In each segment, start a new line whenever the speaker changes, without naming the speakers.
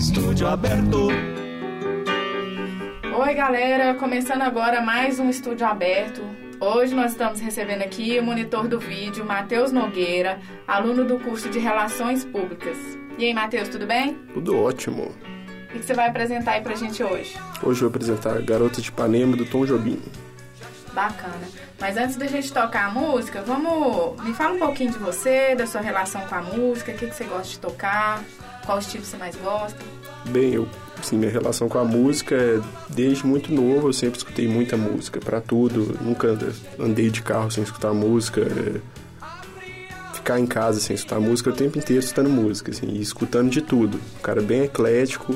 Estúdio aberto.
Oi, galera, começando agora mais um estúdio aberto. Hoje nós estamos recebendo aqui o monitor do vídeo, Matheus Nogueira, aluno do curso de Relações Públicas. E aí, Matheus, tudo bem?
Tudo ótimo.
O que você vai apresentar aí pra gente hoje?
Hoje eu vou apresentar Garota de Ipanema do Tom Jobim.
Bacana. Mas antes da gente tocar a música, vamos. Me fala um pouquinho de você, da sua relação com a música, o que, que você gosta de tocar, qual estilo você mais gosta.
Bem, eu, assim, minha relação com a música é desde muito novo, eu sempre escutei muita música, para tudo. Nunca andei de carro sem escutar música. É, ficar em casa sem escutar música o tempo inteiro escutando música, assim, e escutando de tudo. Um cara bem eclético,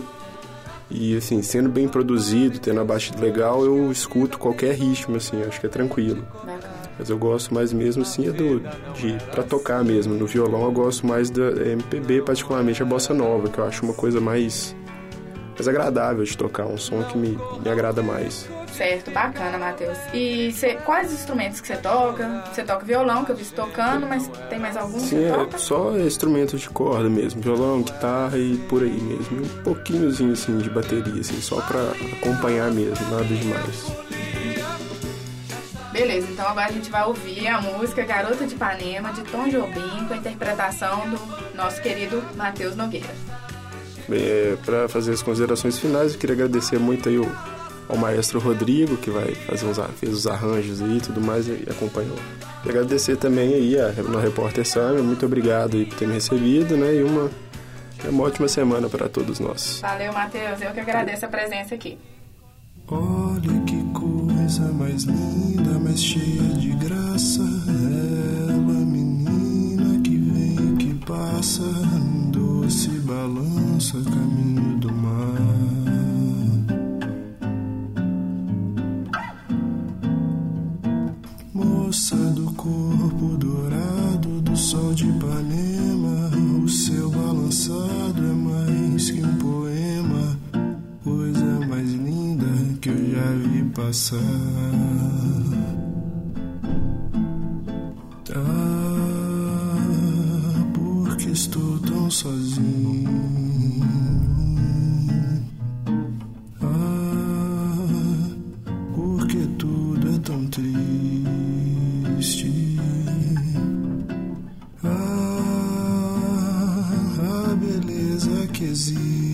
e assim, sendo bem produzido, tendo a batida legal, eu escuto qualquer ritmo, assim, acho que é tranquilo. Mas eu gosto mais mesmo assim é do de para tocar mesmo. No violão eu gosto mais da MPB, particularmente a bossa nova, que eu acho uma coisa mais mais agradável de tocar, um som que me, me agrada mais.
Certo, bacana, Matheus. E cê, quais instrumentos que você toca? Você toca violão, que eu vi tocando, mas tem mais algum
Sim,
que
é só instrumentos de corda mesmo, violão, guitarra e por aí mesmo. Um pouquinhozinho assim de bateria, assim, só pra acompanhar mesmo, nada demais.
Beleza, então agora a gente vai ouvir a música Garota de Ipanema, de Tom Jobim, com a interpretação do nosso querido Matheus Nogueira.
Bem, é, para fazer as considerações finais, eu queria agradecer muito aí o, ao maestro Rodrigo, que vai fazer uns, fez os arranjos aí e tudo mais e acompanhou. E agradecer também aí a, no Repórter Sam, muito obrigado aí por ter me recebido, né? E uma, uma ótima semana para todos nós.
Valeu, Matheus. Eu que agradeço a presença aqui.
Coisa mais linda, mais cheia de graça. Ela, menina que vem, que passa, num doce balança, caminho do mar. Moça do corpo dourado do sol de Ipanema, o seu balançado é mais que um poema, vi passar. Ah, porque estou tão sozinho. Ah, porque tudo é tão triste. Ah, a beleza que existe.